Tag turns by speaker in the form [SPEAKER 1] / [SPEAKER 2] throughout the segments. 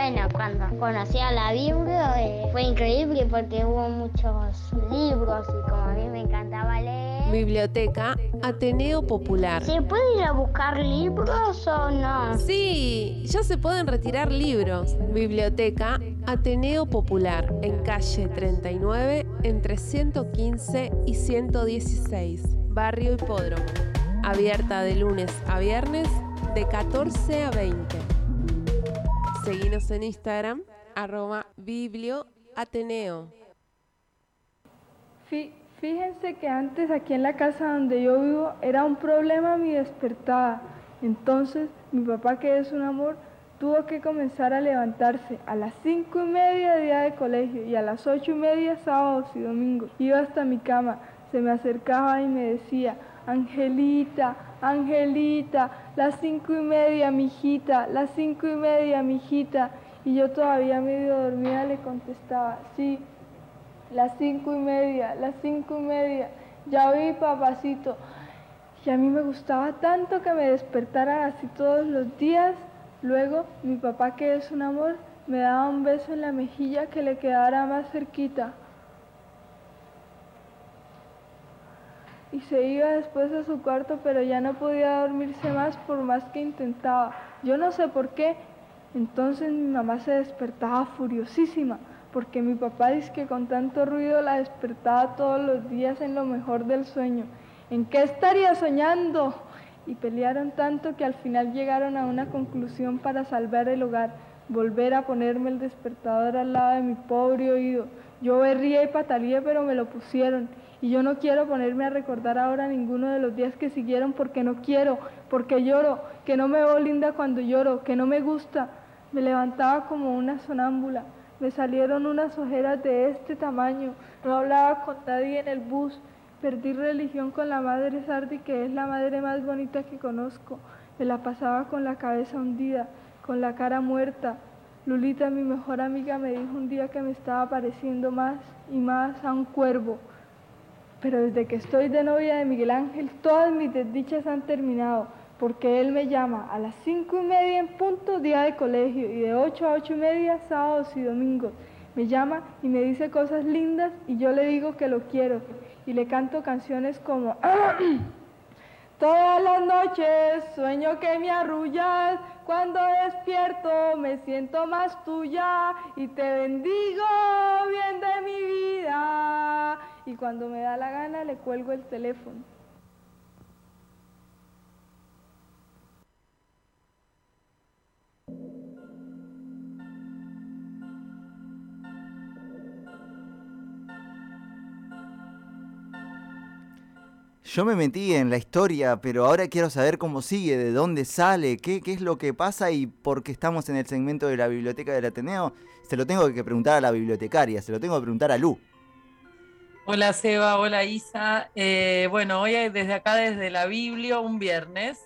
[SPEAKER 1] Bueno, cuando conocí a la Biblia eh, fue increíble porque hubo muchos libros y como a mí me encantaba leer.
[SPEAKER 2] Biblioteca Ateneo Popular.
[SPEAKER 1] ¿Se puede ir a buscar libros o no?
[SPEAKER 2] Sí, ya se pueden retirar libros. Biblioteca Ateneo Popular en calle 39 entre 115 y 116, Barrio Hipódromo. Abierta de lunes a viernes de 14 a 20. Seguinos en Instagram, arroba biblioateneo.
[SPEAKER 3] Fíjense que antes aquí en la casa donde yo vivo era un problema mi despertada. Entonces mi papá, que es un amor, tuvo que comenzar a levantarse a las cinco y media día de colegio y a las ocho y media sábados y domingos. Iba hasta mi cama, se me acercaba y me decía, Angelita, Angelita, las cinco y media, mijita, las cinco y media, mijita. Y yo todavía medio dormida le contestaba, sí, las cinco y media, las cinco y media, ya oí papacito. Y a mí me gustaba tanto que me despertaran así todos los días. Luego mi papá, que es un amor, me daba un beso en la mejilla que le quedara más cerquita. Y se iba después a su cuarto, pero ya no podía dormirse más por más que intentaba. Yo no sé por qué. Entonces mi mamá se despertaba furiosísima porque mi papá dice que con tanto ruido la despertaba todos los días en lo mejor del sueño. ¿En qué estaría soñando? Y pelearon tanto que al final llegaron a una conclusión para salvar el hogar, volver a ponerme el despertador al lado de mi pobre oído. Yo berría y pataleé, pero me lo pusieron. Y yo no quiero ponerme a recordar ahora ninguno de los días que siguieron porque no quiero, porque lloro, que no me veo linda cuando lloro, que no me gusta. Me levantaba como una sonámbula. Me salieron unas ojeras de este tamaño. No hablaba con nadie en el bus. Perdí religión con la madre Sardi, que es la madre más bonita que conozco. Me la pasaba con la cabeza hundida, con la cara muerta. Lulita, mi mejor amiga, me dijo un día que me estaba pareciendo más y más a un cuervo. Pero desde que estoy de novia de Miguel Ángel, todas mis desdichas han terminado porque él me llama a las cinco y media en punto día de colegio y de ocho a ocho y media sábados y domingos. Me llama y me dice cosas lindas y yo le digo que lo quiero y le canto canciones como Todas las noches sueño que me arrullas, cuando despierto me siento más tuya y te bendigo bien de mi vida. Y cuando me da la gana le cuelgo el teléfono.
[SPEAKER 4] Yo me metí en la historia, pero ahora quiero saber cómo sigue, de dónde sale, qué, qué es lo que pasa y por qué estamos en el segmento de la biblioteca del Ateneo. Se lo tengo que preguntar a la bibliotecaria, se lo tengo que preguntar a Lu.
[SPEAKER 5] Hola Seba, hola Isa. Eh, bueno, hoy desde acá, desde la Biblio, un viernes.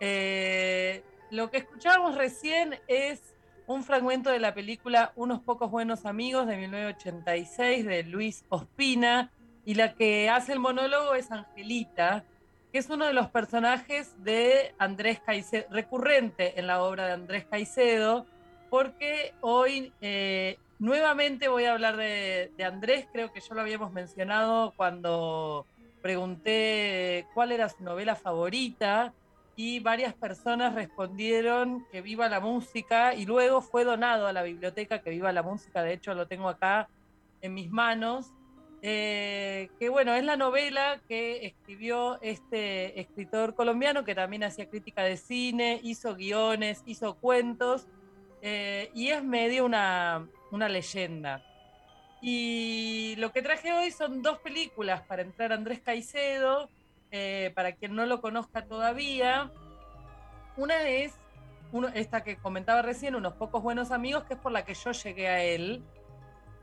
[SPEAKER 5] Eh, lo que escuchábamos recién es un fragmento de la película Unos pocos buenos amigos de 1986 de Luis Ospina y la que hace el monólogo es Angelita, que es uno de los personajes de Andrés Caicedo, recurrente en la obra de Andrés Caicedo, porque hoy eh, nuevamente voy a hablar de, Andrés, creo que ya lo habíamos mencionado cuando pregunté cuál era su novela favorita y varias personas respondieron que viva la música y luego fue donado a la biblioteca que viva la música, de hecho lo tengo acá en mis manos. Eh, que bueno, es la novela que escribió este escritor colombiano que también hacía crítica de cine, hizo guiones, hizo cuentos eh, y es medio una, leyenda. Y lo que traje hoy son dos películas para entrar Andrés Caicedo, eh, para quien no lo conozca todavía. Una es esta que comentaba recién, Unos pocos buenos amigos, que es por la que yo llegué a él.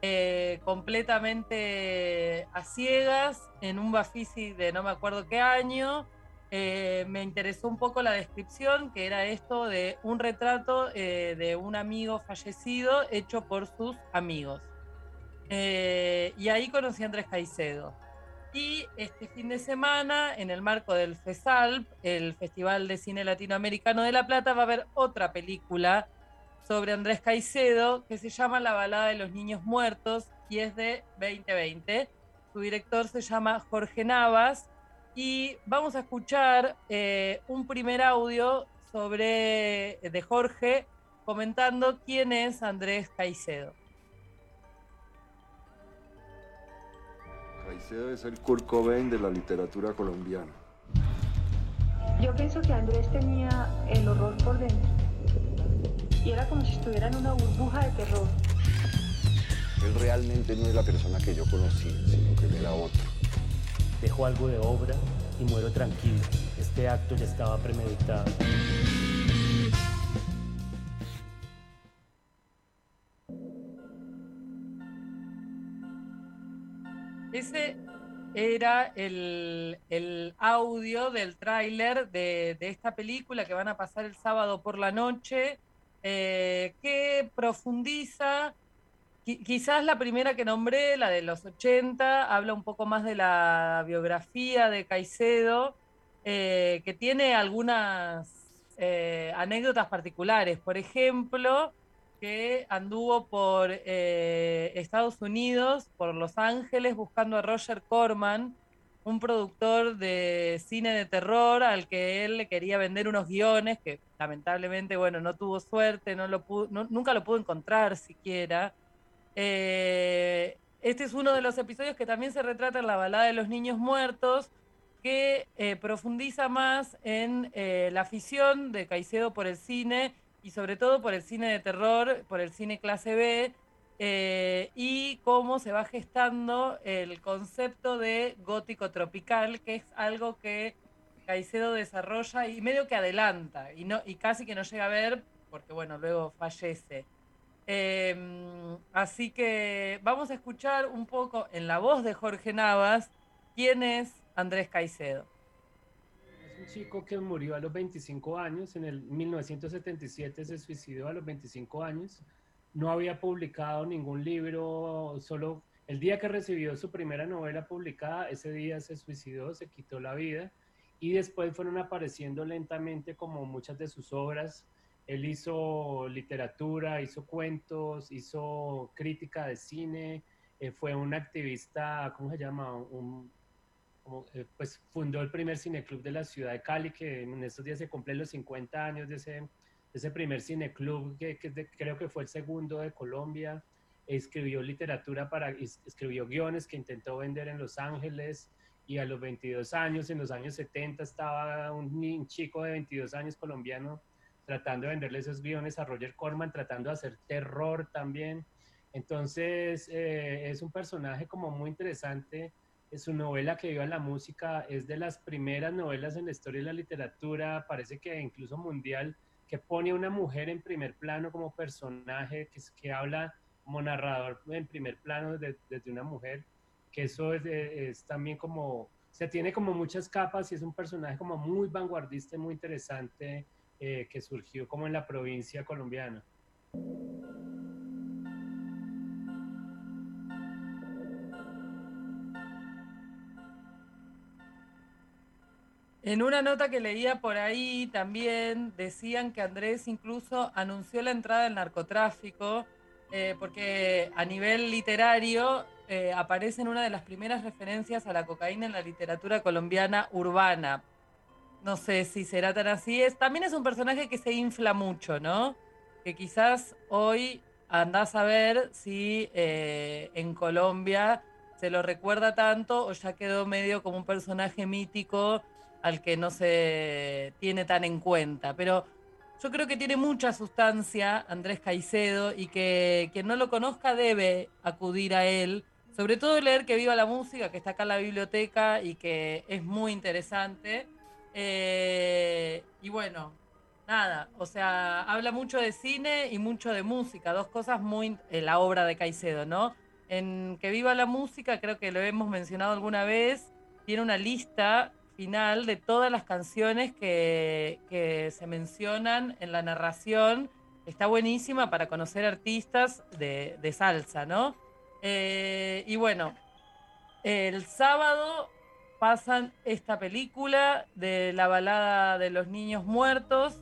[SPEAKER 5] Eh, completamente a ciegas en un Bafisi de no me acuerdo qué año. Eh, me interesó un poco la descripción, que era esto de un retrato eh, de un amigo fallecido hecho por sus amigos. y ahí conocí a Andrés Caicedo. Y este fin de semana, en el marco del FESALP, el Festival de Cine Latinoamericano de La Plata, va a haber otra película sobre Andrés Caicedo que se llama La balada de los niños muertos y es de 2020. Su director se llama Jorge Navas y vamos a escuchar eh, un primer audio sobre de Jorge comentando quién es Andrés Caicedo.
[SPEAKER 6] Caicedo es el Kurt Cobain de la literatura colombiana.
[SPEAKER 7] Yo pienso que Andrés tenía el horror por dentro. Y era como si estuviera en una burbuja de terror.
[SPEAKER 6] Él realmente no es la persona que yo conocí, sino que él era otro.
[SPEAKER 8] Dejo algo de obra y muero tranquilo. Este acto ya estaba premeditado.
[SPEAKER 5] Ese era el, audio del tráiler de, esta película que van a pasar el sábado por la noche, eh, que profundiza, quizás la primera que nombré, la de los 80, habla un poco más de la biografía de Caicedo, eh, que tiene algunas eh, anécdotas particulares. Por ejemplo, que anduvo por eh, Estados Unidos, por Los Ángeles, buscando a Roger Corman, un productor de cine de terror al que él le quería vender unos guiones que lamentablemente, bueno, no tuvo suerte, no lo nunca lo pudo encontrar siquiera. Eh, este es uno de los episodios que también se retrata en la balada de los niños muertos, que eh, profundiza más en la afición de Caicedo por el cine y sobre todo por el cine de terror, por el cine clase B, eh, y cómo se va gestando el concepto de gótico tropical, que es algo que Caicedo desarrolla y medio que adelanta, y, y casi que no llega a ver, porque bueno, luego fallece. Em, así que vamos a escuchar un poco en la voz de Jorge Navas quién es Andrés Caicedo
[SPEAKER 8] un chico que murió a los 25 años, en el 1977 se suicidó a los 25 años, no había publicado ningún libro, solo el día que recibió su primera novela publicada, ese día se suicidó, se quitó la vida y después fueron apareciendo lentamente como muchas de sus obras. Él hizo literatura, hizo cuentos, hizo crítica de cine, eh, fue un activista, ¿cómo se llama? Un, eh, pues fundó el primer cineclub de la ciudad de Cali, que en estos días se cumplen los 50 años de ese, ese primer cineclub, que, que creo que fue el segundo de Colombia. Escribió literatura para, escribió guiones que intentó vender en Los Ángeles y a los 22 años, en los años 70, estaba un, chico de 22 años colombiano tratando de venderle esos guiones a Roger Corman, tratando de hacer terror también. Entonces, eh, es un personaje como muy interesante. Su novela que viva la música es de las primeras novelas en la historia de la literatura, parece que incluso mundial, que pone a una mujer en primer plano como personaje, que, que habla como narrador en primer plano desde, una mujer, que eso es, también como, se tiene como muchas capas y es un personaje como muy vanguardista muy interesante eh, que surgió como en la provincia colombiana.
[SPEAKER 5] En una nota que leía por ahí también decían que Andrés incluso anunció la entrada del narcotráfico eh, porque a nivel literario eh, aparece en una de las primeras referencias a la cocaína en la literatura colombiana urbana. No sé si será tan así. Es, también es un personaje que se infla mucho, ¿no? Que quizás hoy andás a ver si eh, en Colombia se lo recuerda tanto o ya quedó medio como un personaje mítico al que no se tiene tan en cuenta. Pero yo creo que tiene mucha sustancia Andrés Caicedo y que quien no lo conozca debe acudir a él. Sobre todo leer que viva la música, que está acá en la biblioteca y que es muy interesante. Eh, y bueno, nada, o sea, habla mucho de cine y mucho de música, dos cosas muy, en la obra de Caicedo, ¿no? En Que viva la música, creo que lo hemos mencionado alguna vez, tiene una lista final de todas las canciones que, se mencionan en la narración. Está buenísima para conocer artistas de, salsa, ¿no? Eh, y bueno, el sábado pasan esta película de la balada de los niños muertos,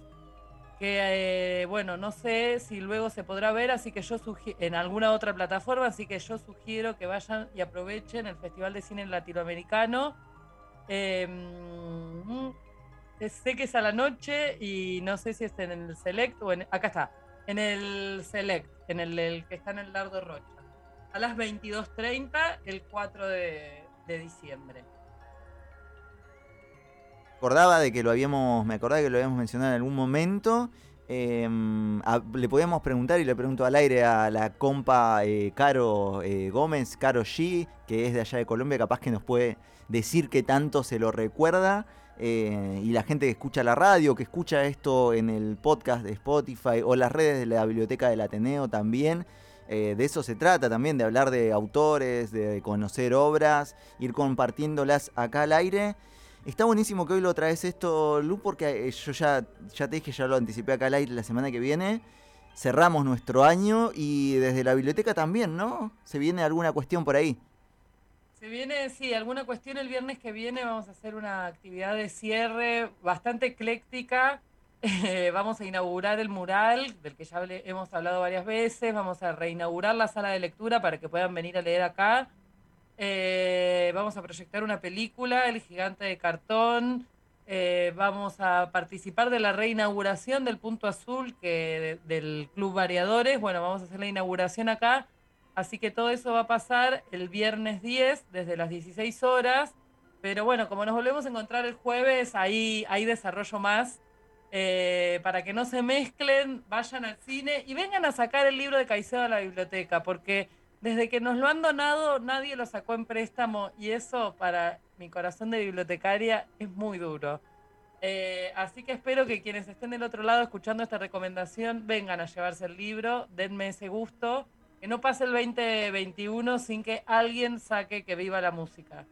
[SPEAKER 5] que, eh, bueno, no sé si luego se podrá ver, así que yo en alguna otra plataforma, así que yo sugiero que vayan y aprovechen el Festival de Cine Latinoamericano. Em, sé que es a la noche y no sé si es en el Select o en... Acá está, en el Select, en el, que está en el Lardo Rocha. A las 22.30 el 4 de, de diciembre
[SPEAKER 4] acordaba de que lo habíamos, me acordaba que lo habíamos mencionado en algún momento. Em, le podíamos preguntar y le pregunto al aire a la compa eh, Caro eh, Gómez, Caro G, que es de allá de Colombia, capaz que nos puede decir qué tanto se lo recuerda. Eh, y la gente que escucha la radio, que escucha esto en el podcast de Spotify o las redes de la Biblioteca del Ateneo también. de eso se trata también, de hablar de autores, de conocer obras, ir compartiéndolas acá al aire. Está buenísimo que hoy lo traes esto, Lu, porque eh, yo ya, ya te dije, ya lo anticipé acá al aire la semana que viene. Cerramos nuestro año y desde la biblioteca también, ¿no? ¿Se viene alguna cuestión por ahí?
[SPEAKER 5] Se viene, sí, alguna cuestión el viernes que viene. Vamos a hacer una actividad de cierre bastante ecléctica. vamos a inaugurar el mural, del que ya hemos hablado varias veces. Vamos a reinaugurar la sala de lectura para que puedan venir a leer acá. Eh, vamos a proyectar una película, El Gigante de Cartón. Eh, vamos a participar de la reinauguración del Punto Azul que del Club Variadores. Bueno, vamos a hacer la inauguración acá. Así que todo eso va a pasar el viernes 10 desde las 16 horas. Pero bueno, como nos volvemos a encontrar el jueves, ahí hay desarrollo más. Eh, para que no se mezclen, vayan al cine y vengan a sacar el libro de Caicedo a la biblioteca, porque desde que nos lo han donado, nadie lo sacó en préstamo y eso para mi corazón de bibliotecaria es muy duro. Eh, así que espero que quienes estén del otro lado escuchando esta recomendación vengan a llevarse el libro, denme ese gusto, que no pase el 2021 sin que alguien saque que viva la música.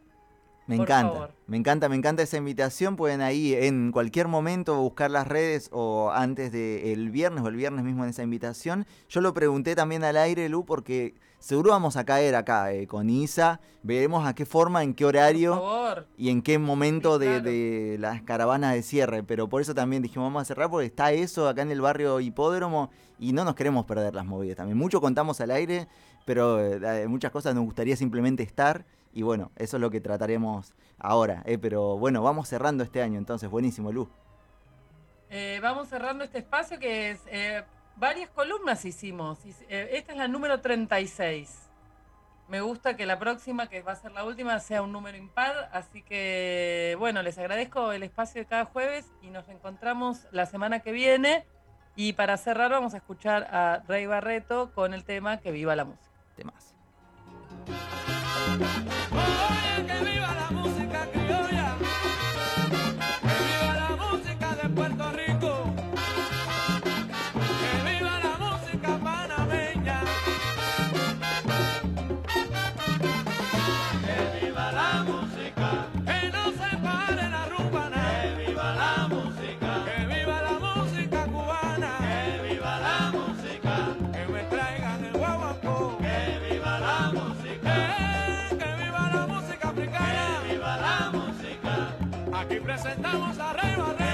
[SPEAKER 4] Me encanta, me encanta, me encanta esa invitación. Pueden ahí en cualquier momento buscar las redes o antes del viernes o el viernes mismo en esa invitación. Yo lo pregunté también al aire, Lu, porque seguro vamos a caer acá eh, con Isa. Veremos a qué forma, en qué horario y en qué momento de, las caravanas de cierre. Pero por eso también dijimos, vamos a cerrar porque está eso acá en el barrio Hipódromo y no nos queremos perder las movidas también. Mucho contamos al aire, pero eh, muchas cosas nos gustaría simplemente estar y bueno, eso es lo que trataremos ahora. ¿eh? Pero bueno, vamos cerrando este año, entonces, buenísimo, Lu.
[SPEAKER 5] Eh, vamos cerrando este espacio que es. Eh, varias columnas hicimos. Esta es la número 36. Me gusta que la próxima, que va a ser la última, sea un número impar. Así que, bueno, les agradezco el espacio de cada jueves y nos encontramos la semana que viene. Y para cerrar, vamos a escuchar a Rey Barreto con el tema Que viva la música.
[SPEAKER 4] Temas.
[SPEAKER 9] Oye, que viva la música criolla, que viva la música de Puerto Rico, presentamos a Rey